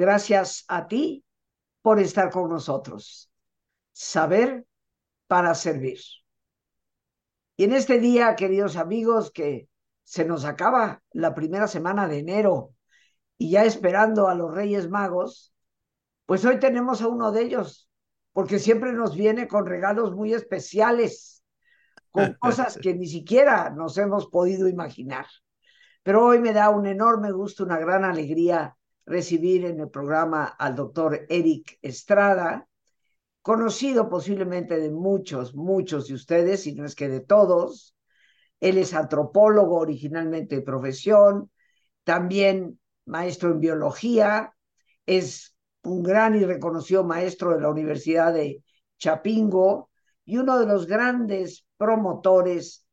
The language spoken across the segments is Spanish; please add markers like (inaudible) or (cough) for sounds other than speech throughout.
Gracias a ti por estar con nosotros. Saber para servir. Y en este día, queridos amigos, que se nos acaba la primera semana de enero y ya esperando a los Reyes Magos, pues hoy tenemos a uno de ellos, porque siempre nos viene con regalos muy especiales, con (laughs) cosas que ni siquiera nos hemos podido imaginar. Pero hoy me da un enorme gusto, una gran alegría recibir en el programa al doctor Eric Estrada, conocido posiblemente de muchos, muchos de ustedes, si no es que de todos. Él es antropólogo originalmente de profesión, también maestro en biología, es un gran y reconocido maestro de la Universidad de Chapingo y uno de los grandes promotores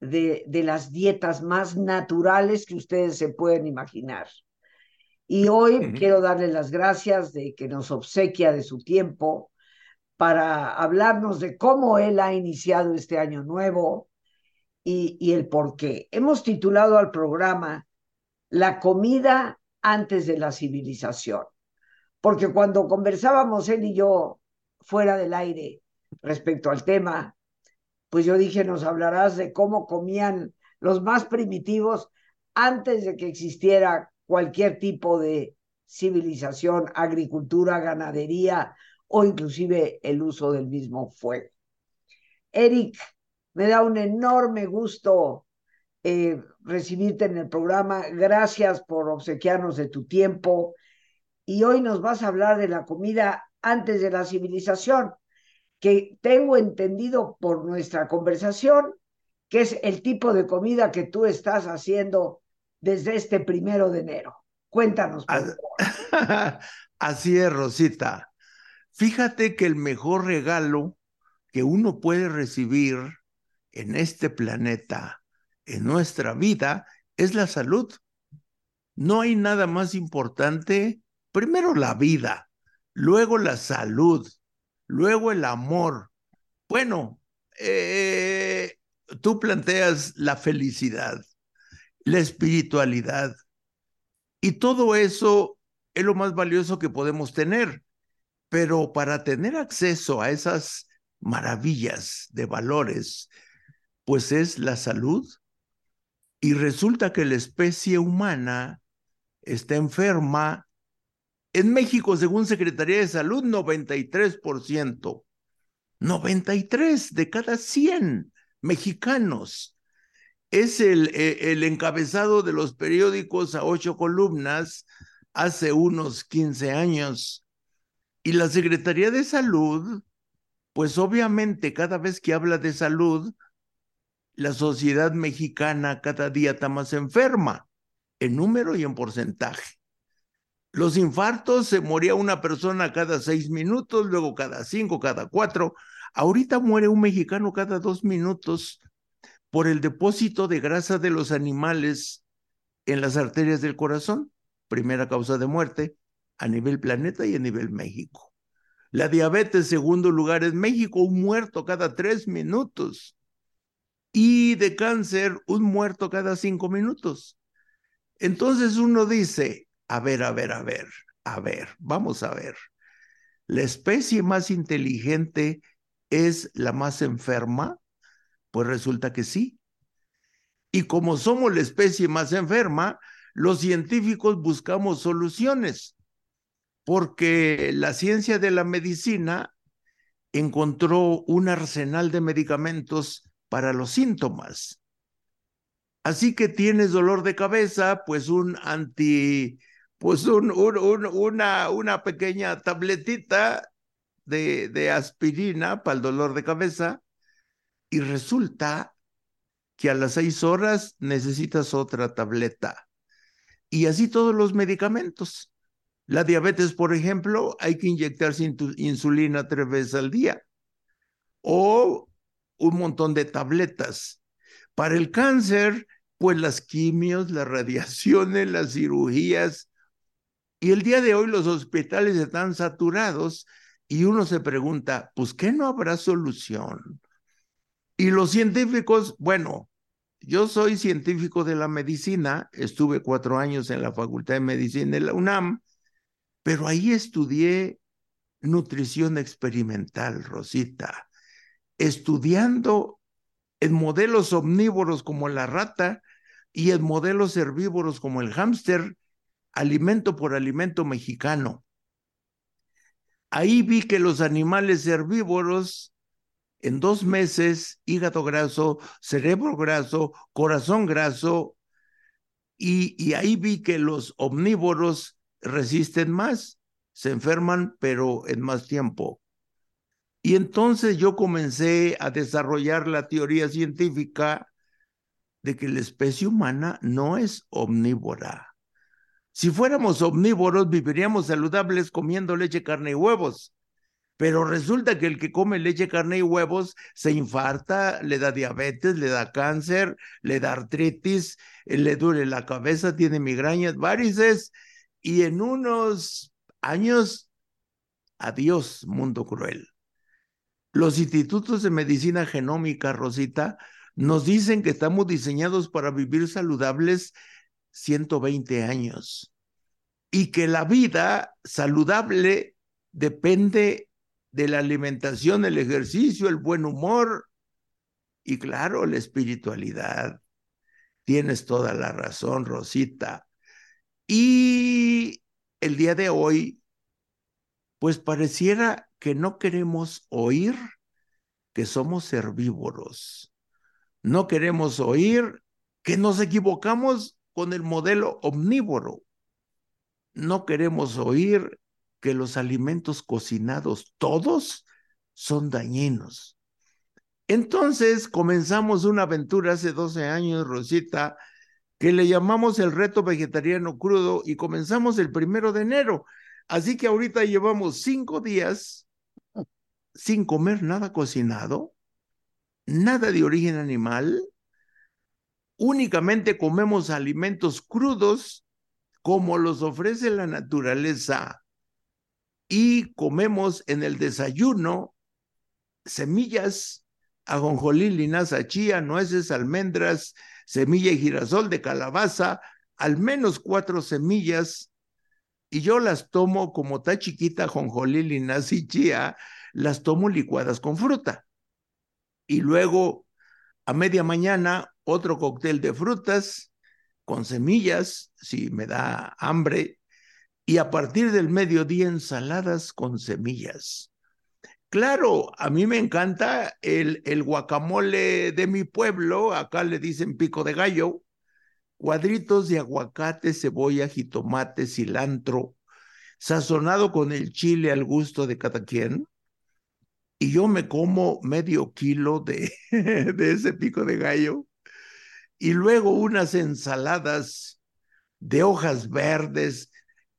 de, de las dietas más naturales que ustedes se pueden imaginar. Y hoy quiero darle las gracias de que nos obsequia de su tiempo para hablarnos de cómo él ha iniciado este año nuevo y, y el por qué. Hemos titulado al programa La comida antes de la civilización, porque cuando conversábamos él y yo fuera del aire respecto al tema, pues yo dije, nos hablarás de cómo comían los más primitivos antes de que existiera cualquier tipo de civilización, agricultura, ganadería o inclusive el uso del mismo fuego. Eric, me da un enorme gusto eh, recibirte en el programa. Gracias por obsequiarnos de tu tiempo. Y hoy nos vas a hablar de la comida antes de la civilización, que tengo entendido por nuestra conversación, que es el tipo de comida que tú estás haciendo desde este primero de enero. Cuéntanos, por favor. (laughs) Así es, Rosita. Fíjate que el mejor regalo que uno puede recibir en este planeta, en nuestra vida, es la salud. No hay nada más importante, primero la vida, luego la salud, luego el amor. Bueno, eh, tú planteas la felicidad la espiritualidad. Y todo eso es lo más valioso que podemos tener. Pero para tener acceso a esas maravillas de valores, pues es la salud. Y resulta que la especie humana está enferma. En México, según Secretaría de Salud, 93%. 93 de cada 100 mexicanos es el, eh, el encabezado de los periódicos a ocho columnas hace unos 15 años. Y la Secretaría de Salud, pues obviamente cada vez que habla de salud, la sociedad mexicana cada día está más enferma, en número y en porcentaje. Los infartos se moría una persona cada seis minutos, luego cada cinco, cada cuatro. Ahorita muere un mexicano cada dos minutos por el depósito de grasa de los animales en las arterias del corazón, primera causa de muerte a nivel planeta y a nivel México. La diabetes, segundo lugar en México, un muerto cada tres minutos. Y de cáncer, un muerto cada cinco minutos. Entonces uno dice, a ver, a ver, a ver, a ver, vamos a ver. La especie más inteligente es la más enferma pues resulta que sí. Y como somos la especie más enferma, los científicos buscamos soluciones, porque la ciencia de la medicina encontró un arsenal de medicamentos para los síntomas. Así que tienes dolor de cabeza, pues un anti, pues un, una, una pequeña tabletita de, de aspirina para el dolor de cabeza y resulta que a las seis horas necesitas otra tableta. Y así todos los medicamentos. La diabetes, por ejemplo, hay que inyectarse insulina tres veces al día o un montón de tabletas. Para el cáncer, pues las quimios, las radiaciones, las cirugías. Y el día de hoy los hospitales están saturados y uno se pregunta, pues ¿qué no habrá solución? Y los científicos, bueno, yo soy científico de la medicina, estuve cuatro años en la Facultad de Medicina de la UNAM, pero ahí estudié nutrición experimental, Rosita, estudiando en modelos omnívoros como la rata y en modelos herbívoros como el hámster, alimento por alimento mexicano. Ahí vi que los animales herbívoros en dos meses, hígado graso, cerebro graso, corazón graso, y, y ahí vi que los omnívoros resisten más, se enferman, pero en más tiempo. Y entonces yo comencé a desarrollar la teoría científica de que la especie humana no es omnívora. Si fuéramos omnívoros, viviríamos saludables comiendo leche, carne y huevos. Pero resulta que el que come leche, carne y huevos se infarta, le da diabetes, le da cáncer, le da artritis, le duele la cabeza, tiene migrañas, varices, y en unos años, adiós, mundo cruel. Los institutos de medicina genómica, Rosita, nos dicen que estamos diseñados para vivir saludables 120 años y que la vida saludable depende de la alimentación, el ejercicio, el buen humor y claro, la espiritualidad. Tienes toda la razón, Rosita. Y el día de hoy, pues pareciera que no queremos oír que somos herbívoros. No queremos oír que nos equivocamos con el modelo omnívoro. No queremos oír que los alimentos cocinados todos son dañinos. Entonces comenzamos una aventura hace 12 años, Rosita, que le llamamos el reto vegetariano crudo y comenzamos el primero de enero. Así que ahorita llevamos cinco días sin comer nada cocinado, nada de origen animal, únicamente comemos alimentos crudos como los ofrece la naturaleza y comemos en el desayuno semillas, ajonjolí, linaza, chía, nueces, almendras, semilla y girasol de calabaza, al menos cuatro semillas, y yo las tomo como está chiquita, ajonjolí, linaza y chía, las tomo licuadas con fruta. Y luego, a media mañana, otro cóctel de frutas con semillas, si me da hambre, y a partir del mediodía ensaladas con semillas. Claro, a mí me encanta el, el guacamole de mi pueblo, acá le dicen pico de gallo, cuadritos de aguacate, cebolla, jitomate, cilantro, sazonado con el chile al gusto de cada quien. Y yo me como medio kilo de, (laughs) de ese pico de gallo. Y luego unas ensaladas de hojas verdes,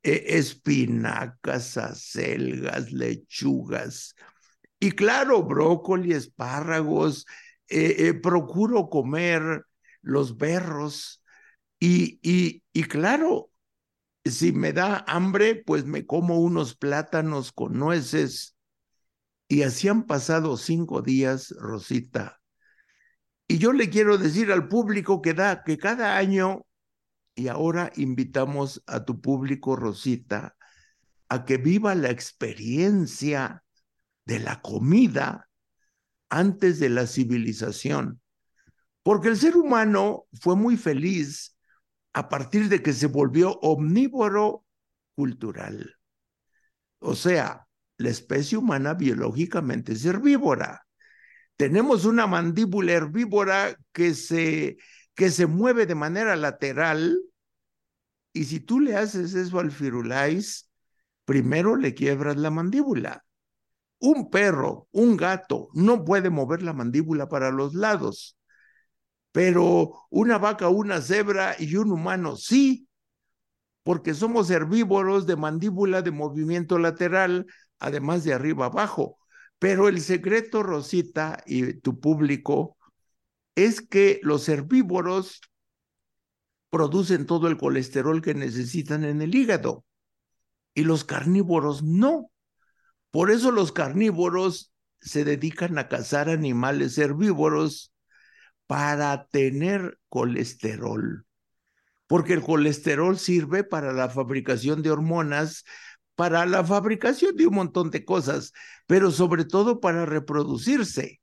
espinacas, acelgas, lechugas. Y claro, brócoli, espárragos. Eh, eh, procuro comer los berros. Y, y, y claro, si me da hambre, pues me como unos plátanos con nueces. Y así han pasado cinco días, Rosita. Y yo le quiero decir al público que da que cada año y ahora invitamos a tu público, Rosita, a que viva la experiencia de la comida antes de la civilización. Porque el ser humano fue muy feliz a partir de que se volvió omnívoro cultural. O sea, la especie humana biológicamente es herbívora. Tenemos una mandíbula herbívora que se que se mueve de manera lateral y si tú le haces eso al firulais, primero le quiebras la mandíbula. Un perro, un gato, no puede mover la mandíbula para los lados, pero una vaca, una cebra y un humano sí, porque somos herbívoros de mandíbula de movimiento lateral, además de arriba abajo. Pero el secreto, Rosita, y tu público, es que los herbívoros producen todo el colesterol que necesitan en el hígado y los carnívoros no. Por eso los carnívoros se dedican a cazar animales herbívoros para tener colesterol, porque el colesterol sirve para la fabricación de hormonas, para la fabricación de un montón de cosas, pero sobre todo para reproducirse.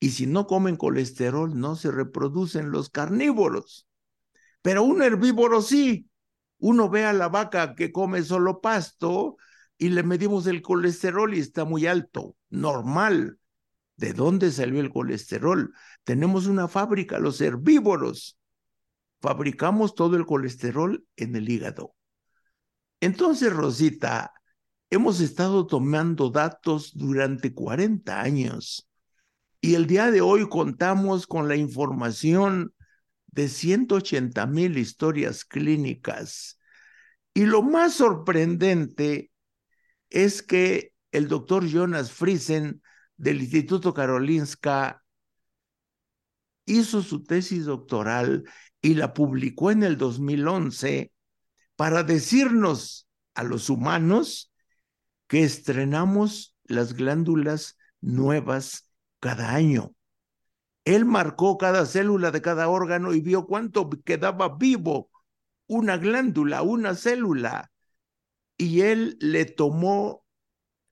Y si no comen colesterol, no se reproducen los carnívoros. Pero un herbívoro sí. Uno ve a la vaca que come solo pasto y le medimos el colesterol y está muy alto, normal. ¿De dónde salió el colesterol? Tenemos una fábrica, los herbívoros. Fabricamos todo el colesterol en el hígado. Entonces, Rosita, hemos estado tomando datos durante 40 años y el día de hoy contamos con la información de 180 mil historias clínicas. Y lo más sorprendente es que el doctor Jonas Friesen del Instituto Karolinska hizo su tesis doctoral y la publicó en el 2011 para decirnos a los humanos que estrenamos las glándulas nuevas cada año. Él marcó cada célula de cada órgano y vio cuánto quedaba vivo una glándula, una célula. Y él le tomó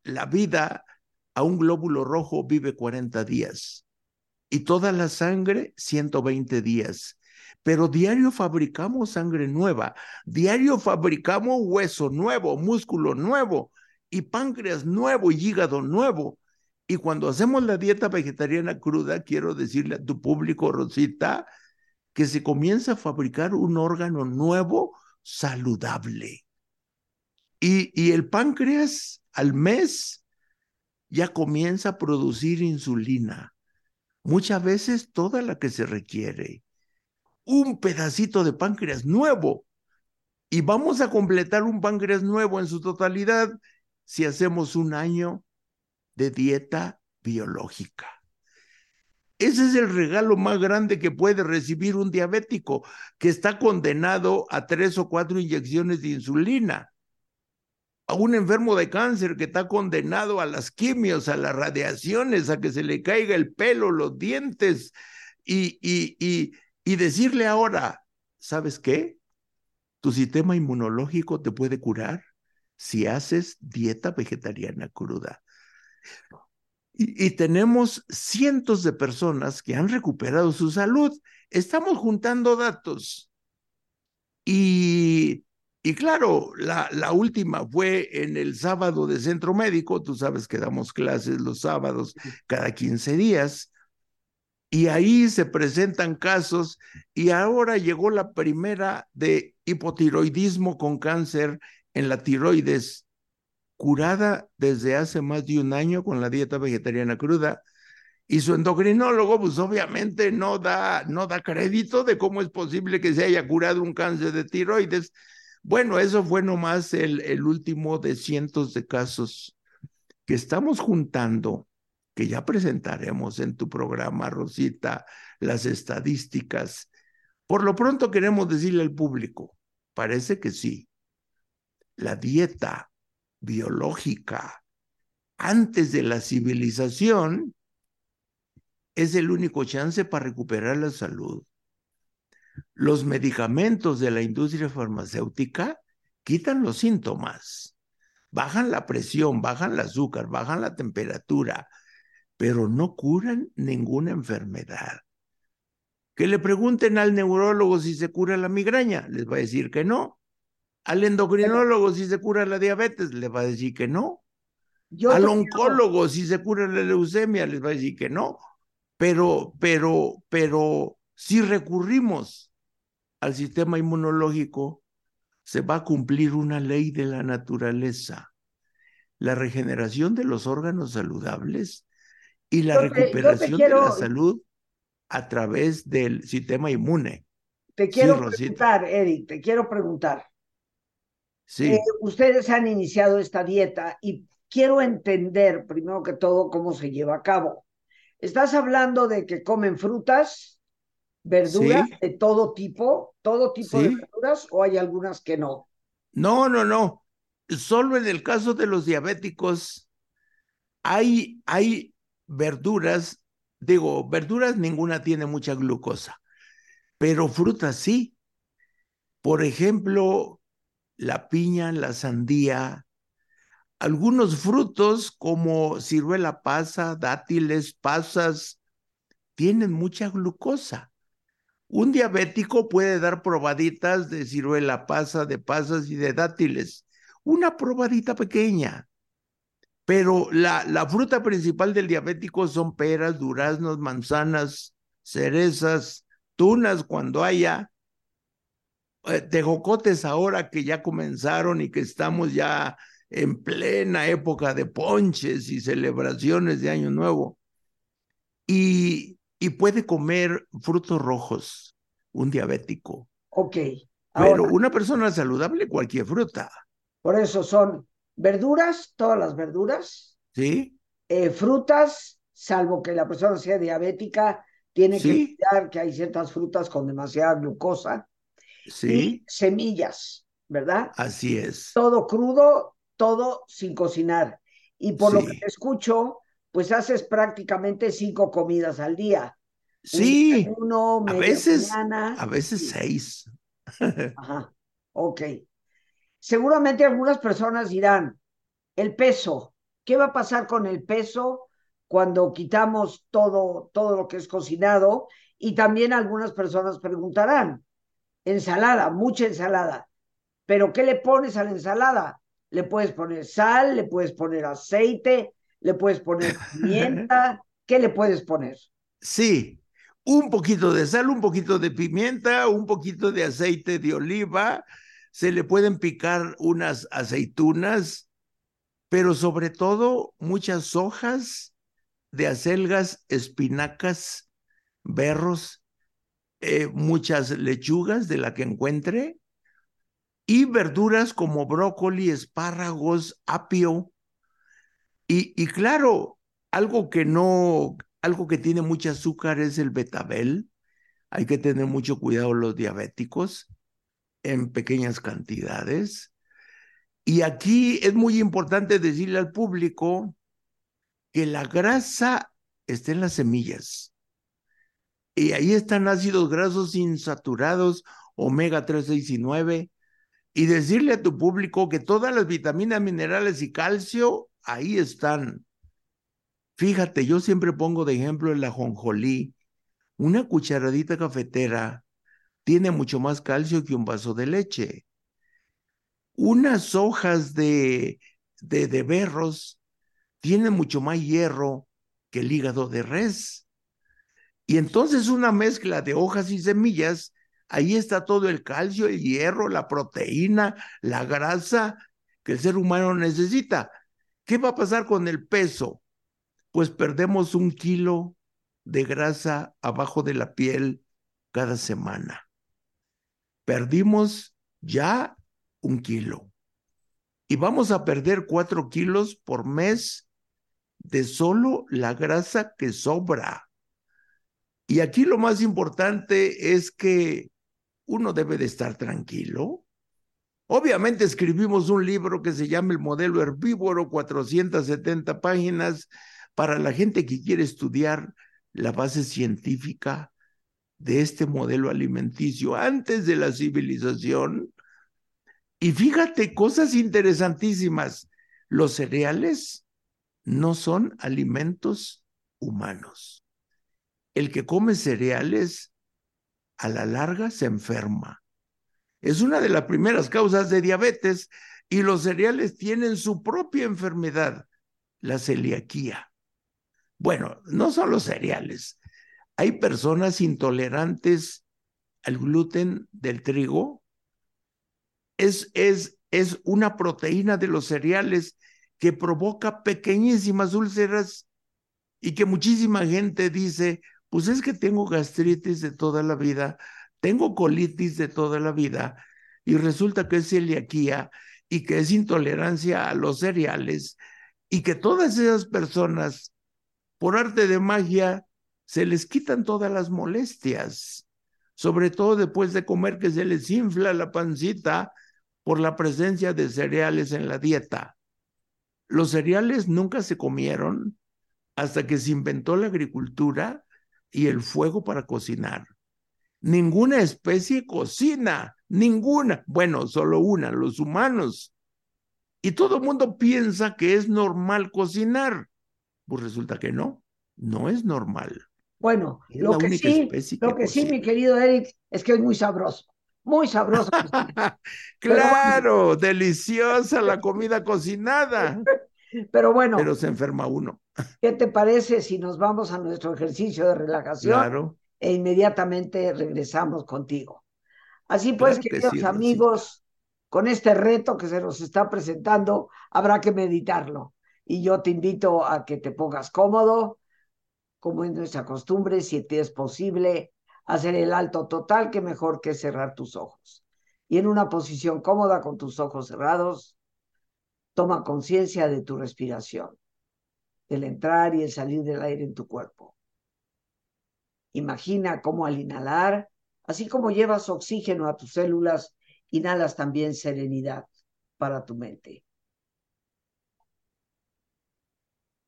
la vida a un glóbulo rojo, vive 40 días. Y toda la sangre, 120 días pero diario fabricamos sangre nueva, diario fabricamos hueso nuevo, músculo nuevo y páncreas nuevo y hígado nuevo. Y cuando hacemos la dieta vegetariana cruda, quiero decirle a tu público, Rosita, que se comienza a fabricar un órgano nuevo saludable. Y, el páncreas al mes ya comienza a producir insulina, muchas veces toda la que se requiere un pedacito de páncreas nuevo. Y vamos a completar un páncreas nuevo en su totalidad si hacemos un año de dieta biológica. Ese es el regalo más grande que puede recibir un diabético que está condenado a tres o cuatro inyecciones de insulina. A un enfermo de cáncer que está condenado a las quimios, a las radiaciones, a que se le caiga el pelo, los dientes y, y, y, y decirle ahora, ¿sabes qué? Tu sistema inmunológico te puede curar si haces dieta vegetariana cruda. Y, tenemos cientos de personas que han recuperado su salud. Estamos juntando datos. Y, y claro, la, la, última fue en el sábado de centro médico. Tú sabes que damos clases los sábados cada 15 días y ahí se presentan casos y ahora llegó la primera de hipotiroidismo con cáncer en la tiroides, curada desde hace más de un año con la dieta vegetariana cruda. Y su endocrinólogo, pues obviamente no da, no da crédito de cómo es posible que se haya curado un cáncer de tiroides. Bueno, eso fue nomás el, el último de cientos de casos que estamos juntando que ya presentaremos en tu programa, Rosita, las estadísticas. Por lo pronto queremos decirle al público, parece que sí, la dieta biológica antes de la civilización es el único chance para recuperar la salud. Los medicamentos de la industria farmacéutica quitan los síntomas, bajan la presión, bajan el azúcar, bajan la temperatura, pero no curan ninguna enfermedad. Que le pregunten al neurólogo si se cura la migraña, les va a decir que no. Al endocrinólogo si se cura la diabetes, les va a decir que no. al oncólogo si se cura la leucemia, les va a decir que no. Pero, pero, pero si recurrimos al sistema inmunológico, se va a cumplir una ley de la naturaleza. La regeneración de los órganos saludables y la recuperación de la salud a través del sistema inmune. Te quiero preguntar, Eric, te quiero preguntar. Sí. Eh, ustedes han iniciado esta dieta y quiero entender, primero que todo, cómo se lleva a cabo. ¿Estás hablando de que comen frutas, verduras de todo tipo, todo tipo de verduras, o hay algunas que no? No, no, no. Solo en el caso de los diabéticos hay, hay verduras, digo, verduras ninguna tiene mucha glucosa, pero frutas sí. Por ejemplo, la piña, la sandía, algunos frutos como ciruela pasa, dátiles, pasas, tienen mucha glucosa. Un diabético puede dar probaditas de ciruela pasa, de pasas y de dátiles. Una probadita pequeña. Pero la, la fruta principal del diabético son peras, duraznos, manzanas, cerezas, tunas cuando haya, tejocotes ahora que ya comenzaron y que estamos ya en plena época de ponches y celebraciones de Año Nuevo. Y, y puede comer frutos rojos, un diabético. Ok. Pero una persona saludable, cualquier fruta. Por eso son verduras, todas las verduras. Sí. Eh, frutas, salvo que la persona sea diabética, tiene que cuidar que hay ciertas frutas con demasiada glucosa. Sí. Y semillas, ¿verdad? Así es. Todo crudo, todo sin cocinar. Y por lo que te escucho, pues haces prácticamente cinco comidas al día. Sí, uno, a veces, a veces seis. (laughs) Ajá, ok. Seguramente algunas personas dirán, el peso, ¿qué va a pasar con el peso cuando quitamos todo, todo lo que es cocinado? Y también algunas personas preguntarán, ensalada, mucha ensalada, pero ¿qué le pones a la ensalada? Le puedes poner sal, le puedes poner aceite, le puedes poner (laughs) pimienta, ¿qué le puedes poner? Sí, un poquito de sal, un poquito de pimienta, un poquito de aceite de oliva, se le pueden picar unas aceitunas, pero sobre todo muchas hojas de acelgas, espinacas, berros, eh, muchas lechugas de la que encuentre y verduras como brócoli, espárragos, apio. Y, y claro, algo que no, algo que tiene mucho azúcar es el betabel. Hay que tener mucho cuidado los diabéticos en pequeñas cantidades. Y aquí es muy importante decirle al público que la grasa está en las semillas. Y ahí están ácidos grasos insaturados, omega 3, 6 y 9. Y decirle a tu público que todas las vitaminas, minerales y calcio, ahí están. Fíjate, yo siempre pongo de ejemplo el ajonjolí. Una cucharadita cafetera tiene mucho más calcio que un vaso de leche. Unas hojas de, de, de berros tienen mucho más hierro que el hígado de res. Y entonces una mezcla de hojas y semillas, ahí está todo el calcio, el hierro, la proteína, la grasa que el ser humano necesita. ¿Qué va a pasar con el peso? Pues perdemos un kilo de grasa abajo de la piel cada semana perdimos ya un kilo. Y vamos a perder cuatro kilos por mes de solo la grasa que sobra. Y aquí lo más importante es que uno debe de estar tranquilo. Obviamente escribimos un libro que se llama El modelo herbívoro, 470 páginas, para la gente que quiere estudiar la base científica de este modelo alimenticio antes de la civilización. Y fíjate, cosas interesantísimas. Los cereales no son alimentos humanos. El que come cereales a la larga se enferma. Es una de las primeras causas de diabetes y los cereales tienen su propia enfermedad, la celiaquía. Bueno, no son los cereales, hay personas intolerantes al gluten del trigo. Es, es, es una proteína de los cereales que provoca pequeñísimas úlceras y que muchísima gente dice, pues es que tengo gastritis de toda la vida, tengo colitis de toda la vida y resulta que es celiaquía y que es intolerancia a los cereales y que todas esas personas, por arte de magia, se les quitan todas las molestias, sobre todo después de comer que se les infla la pancita por la presencia de cereales en la dieta. Los cereales nunca se comieron hasta que se inventó la agricultura y el fuego para cocinar. Ninguna especie cocina, ninguna, bueno, solo una, los humanos. Y todo el mundo piensa que es normal cocinar. Pues resulta que no, no es normal. Bueno, lo que sí, lo que sí, mi querido Eric, es que es muy sabroso. Muy sabroso. (laughs) claro, deliciosa la comida cocinada. (laughs) Pero bueno. Pero se enferma uno. ¿Qué te parece si nos vamos a nuestro ejercicio de relajación? Claro. E inmediatamente regresamos contigo. Así pues, queridos amigos, con este reto que se nos está presentando, habrá que meditarlo. Y yo te invito a que te pongas cómodo, como es nuestra costumbre, si te es posible, hacer el alto total, que mejor que cerrar tus ojos. Y en una posición cómoda con tus ojos cerrados, toma conciencia de tu respiración, del entrar y el salir del aire en tu cuerpo. Imagina cómo al inhalar, así como llevas oxígeno a tus células, inhalas también serenidad para tu mente.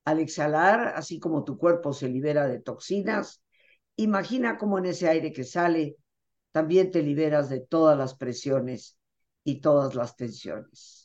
Al exhalar, así como tu cuerpo se libera de toxinas, imagina cómo en ese aire que sale también te liberas de todas las presiones y todas las tensiones.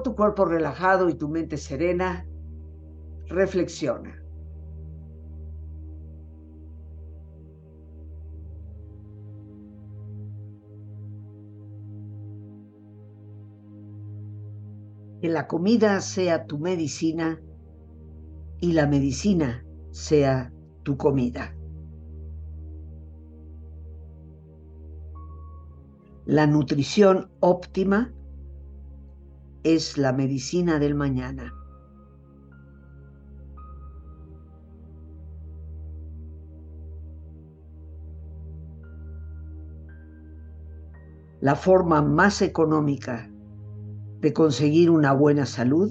Con tu cuerpo relajado y tu mente serena, reflexiona. Que la comida sea tu medicina y la medicina sea tu comida. La nutrición óptima es la medicina del mañana. la forma más económica de conseguir una buena salud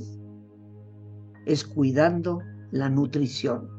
es cuidando la nutrición.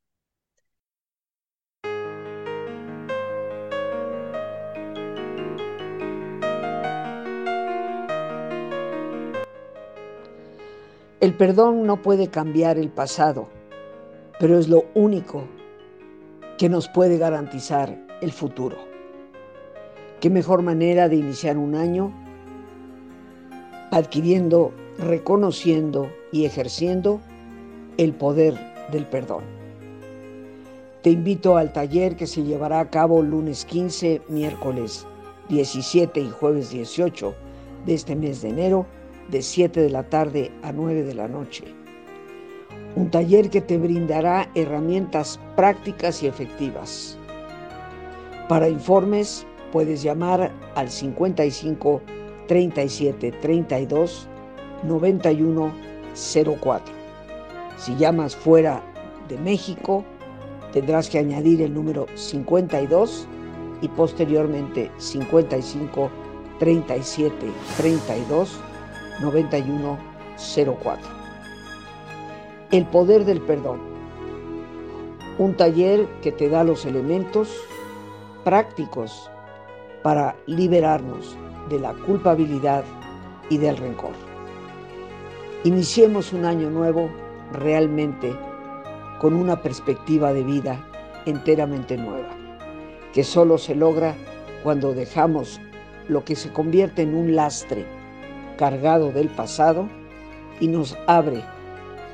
El perdón no puede cambiar el pasado, pero es lo único que nos puede garantizar el futuro. ¿Qué mejor manera de iniciar un año adquiriendo, reconociendo y ejerciendo el poder del perdón? Te invito al taller que se llevará a cabo lunes 15, miércoles 17 y jueves 18 de este mes de enero de 7 de la tarde a 9 de la noche. Un taller que te brindará herramientas prácticas y efectivas. Para informes puedes llamar al 55 37 32 91 04. Si llamas fuera de México, tendrás que añadir el número 52 y posteriormente 55 37 32 9104. El poder del perdón. Un taller que te da los elementos prácticos para liberarnos de la culpabilidad y del rencor. Iniciemos un año nuevo realmente con una perspectiva de vida enteramente nueva, que solo se logra cuando dejamos lo que se convierte en un lastre cargado del pasado y nos abre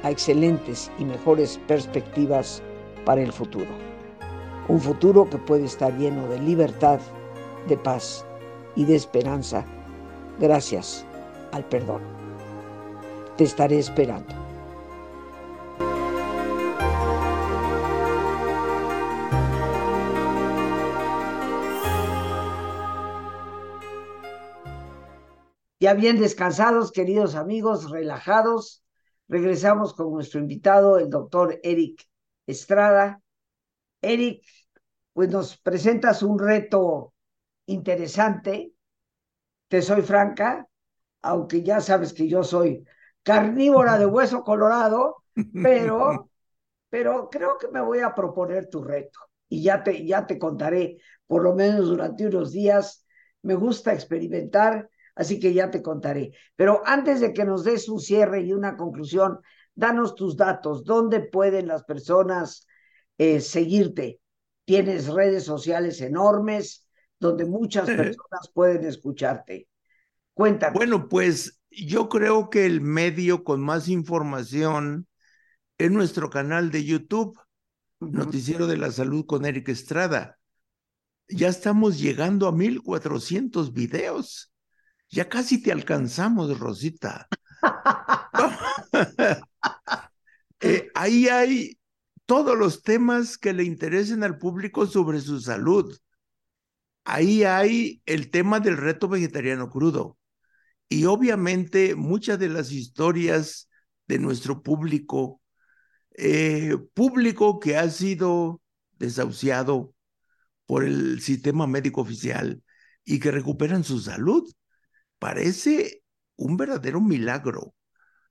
a excelentes y mejores perspectivas para el futuro. Un futuro que puede estar lleno de libertad, de paz y de esperanza gracias al perdón. Te estaré esperando. Ya bien descansados, queridos amigos, relajados, regresamos con nuestro invitado, el doctor Eric Estrada. Eric, pues nos presentas un reto interesante. Te soy franca, aunque ya sabes que yo soy carnívora de hueso colorado, pero, (laughs) pero creo que me voy a proponer tu reto y ya te, ya te contaré, por lo menos durante unos días. Me gusta experimentar, así que ya te contaré. Pero antes de que nos des un cierre y una conclusión, danos tus datos, dónde pueden las personas eh, seguirte. Tienes redes sociales enormes donde muchas personas pueden escucharte. Cuéntanos. Bueno, pues yo creo que el medio con más información es nuestro canal de YouTube, Noticiero de la Salud con Eric Estrada. Ya estamos llegando a 1400 videos. Ya casi te alcanzamos, Rosita. (laughs) Eh, ahí hay todos los temas que le interesen al público sobre su salud. Ahí hay el tema del reto vegetariano crudo. Y obviamente muchas de las historias de nuestro público, eh, público que ha sido desahuciado por el sistema médico oficial y que recuperan su salud, parece un verdadero milagro.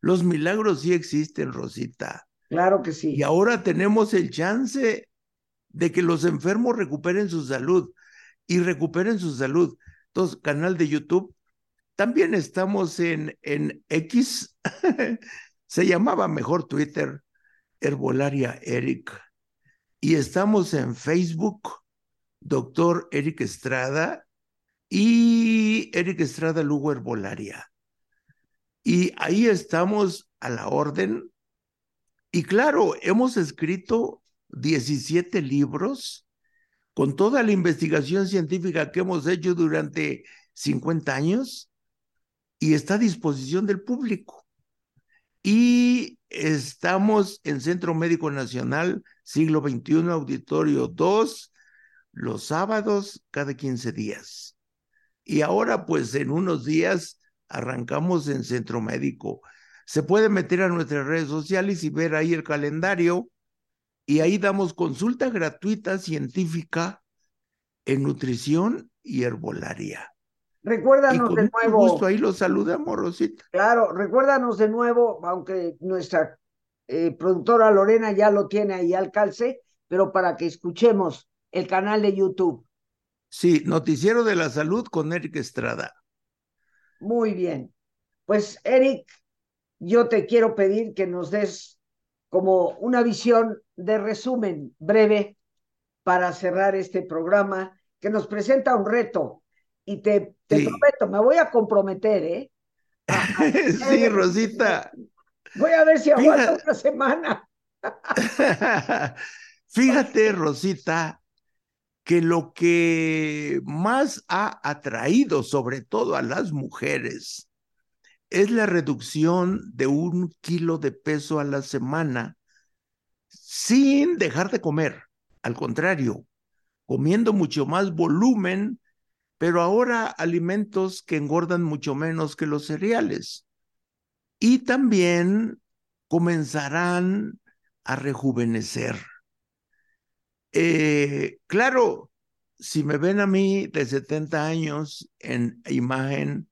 Los milagros sí existen, Rosita. Claro que sí. Y ahora tenemos el chance de que los enfermos recuperen su salud y recuperen su salud. Entonces, canal de YouTube también estamos en, en X, (laughs) se llamaba mejor Twitter, Herbolaria Eric. Y estamos en Facebook, doctor Eric Estrada y Eric Estrada Lugo Herbolaria. Y ahí estamos a la orden. Y claro, hemos escrito 17 libros con toda la investigación científica que hemos hecho durante 50 años y está a disposición del público. Y estamos en Centro Médico Nacional, siglo XXI, Auditorio 2, los sábados cada 15 días. Y ahora, pues en unos días, arrancamos en Centro Médico. Se puede meter a nuestras redes sociales y ver ahí el calendario y ahí damos consulta gratuita científica en nutrición y herbolaria. Recuérdanos de nuevo. Justo ahí los saludamos, Rosita. Claro, recuérdanos de nuevo, aunque nuestra eh, productora Lorena ya lo tiene ahí al calce, pero para que escuchemos el canal de YouTube. Sí, Noticiero de la Salud con Eric Estrada. Muy bien. Pues, Eric, yo te quiero pedir que nos des como una visión de resumen breve para cerrar este programa que nos presenta un reto y te, prometo, me voy a comprometer, ¿eh? (laughs) sí, Rosita. Voy a ver si aguanto una semana. (laughs) Fíjate, Rosita, que lo que más ha atraído sobre todo a las mujeres es la reducción de un kilo de peso a la semana sin dejar de comer. Al contrario, comiendo mucho más volumen pero ahora alimentos que engordan mucho menos que los cereales. Y también comenzarán a rejuvenecer. Eh, claro, si me ven a mí de 70 años en imagen,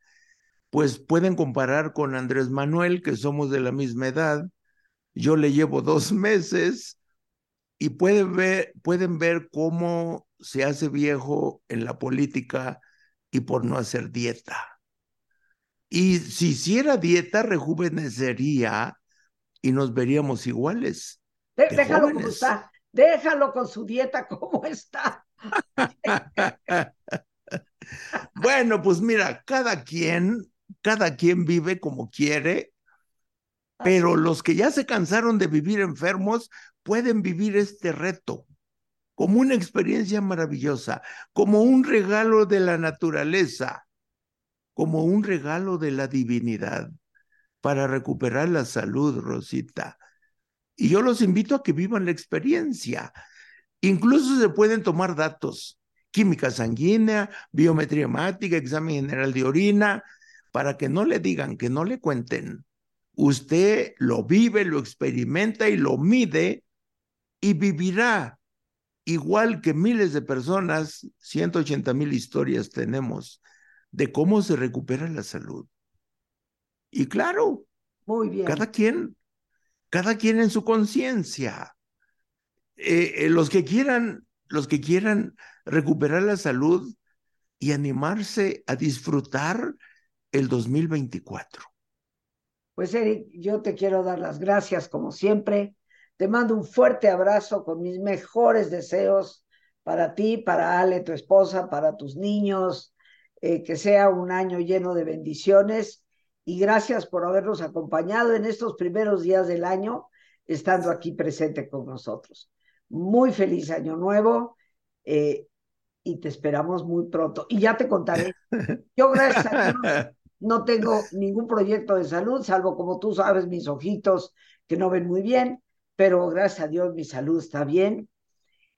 pues pueden comparar con Andrés Manuel, que somos de la misma edad. Yo le llevo dos (laughs) meses y pueden ver, pueden ver cómo se hace viejo en la política y por no hacer dieta. Y si hiciera dieta, rejuvenecería y nos veríamos iguales. déjalo como está, déjalo con su dieta como está. (laughs) bueno, pues mira, cada quien, cada quien vive como quiere, pero los que ya se cansaron de vivir enfermos pueden vivir este reto como una experiencia maravillosa, como un regalo de la naturaleza, como un regalo de la divinidad para recuperar la salud, Rosita. Y yo los invito a que vivan la experiencia. Incluso se pueden tomar datos, química sanguínea, biometría hemática, examen general de orina, para que no le digan, que no le cuenten Usted lo vive, lo experimenta y lo mide y vivirá igual que miles de personas, 180 mil historias tenemos de cómo se recupera la salud. Y claro, muy bien. Cada quien, cada quien en su conciencia. Eh, eh, los que quieran, los que quieran recuperar la salud y animarse a disfrutar el 2024. Pues Eric, yo te quiero dar las gracias como siempre. Te mando un fuerte abrazo con mis mejores deseos para ti, para Ale, tu esposa, para tus niños, eh, que sea un año lleno de bendiciones y gracias por habernos acompañado en estos primeros días del año, estando aquí presente con nosotros. Muy feliz año nuevo eh, y te esperamos muy pronto. Y ya te contaré. (laughs) Yo, gracias a Dios, no tengo ningún proyecto de salud, salvo como tú sabes, mis ojitos que no ven muy bien, pero gracias a Dios mi salud está bien.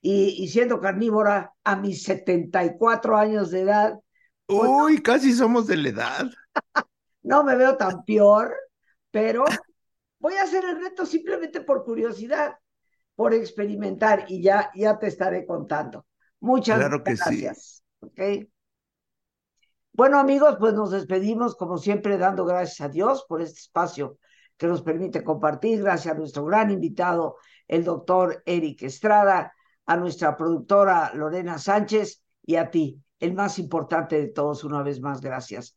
Y, y siendo carnívora a mis 74 años de edad. Pues Uy, casi somos de la edad. (laughs) no me veo tan peor, pero voy a hacer el reto simplemente por curiosidad, por experimentar y ya, ya te estaré contando. Muchas claro que gracias. Sí. Bueno, amigos, pues nos despedimos, como siempre, dando gracias a Dios por este espacio que nos permite compartir. Gracias a nuestro gran invitado, el doctor Eric Estrada, a nuestra productora Lorena Sánchez y a ti, el más importante de todos, una vez más, gracias.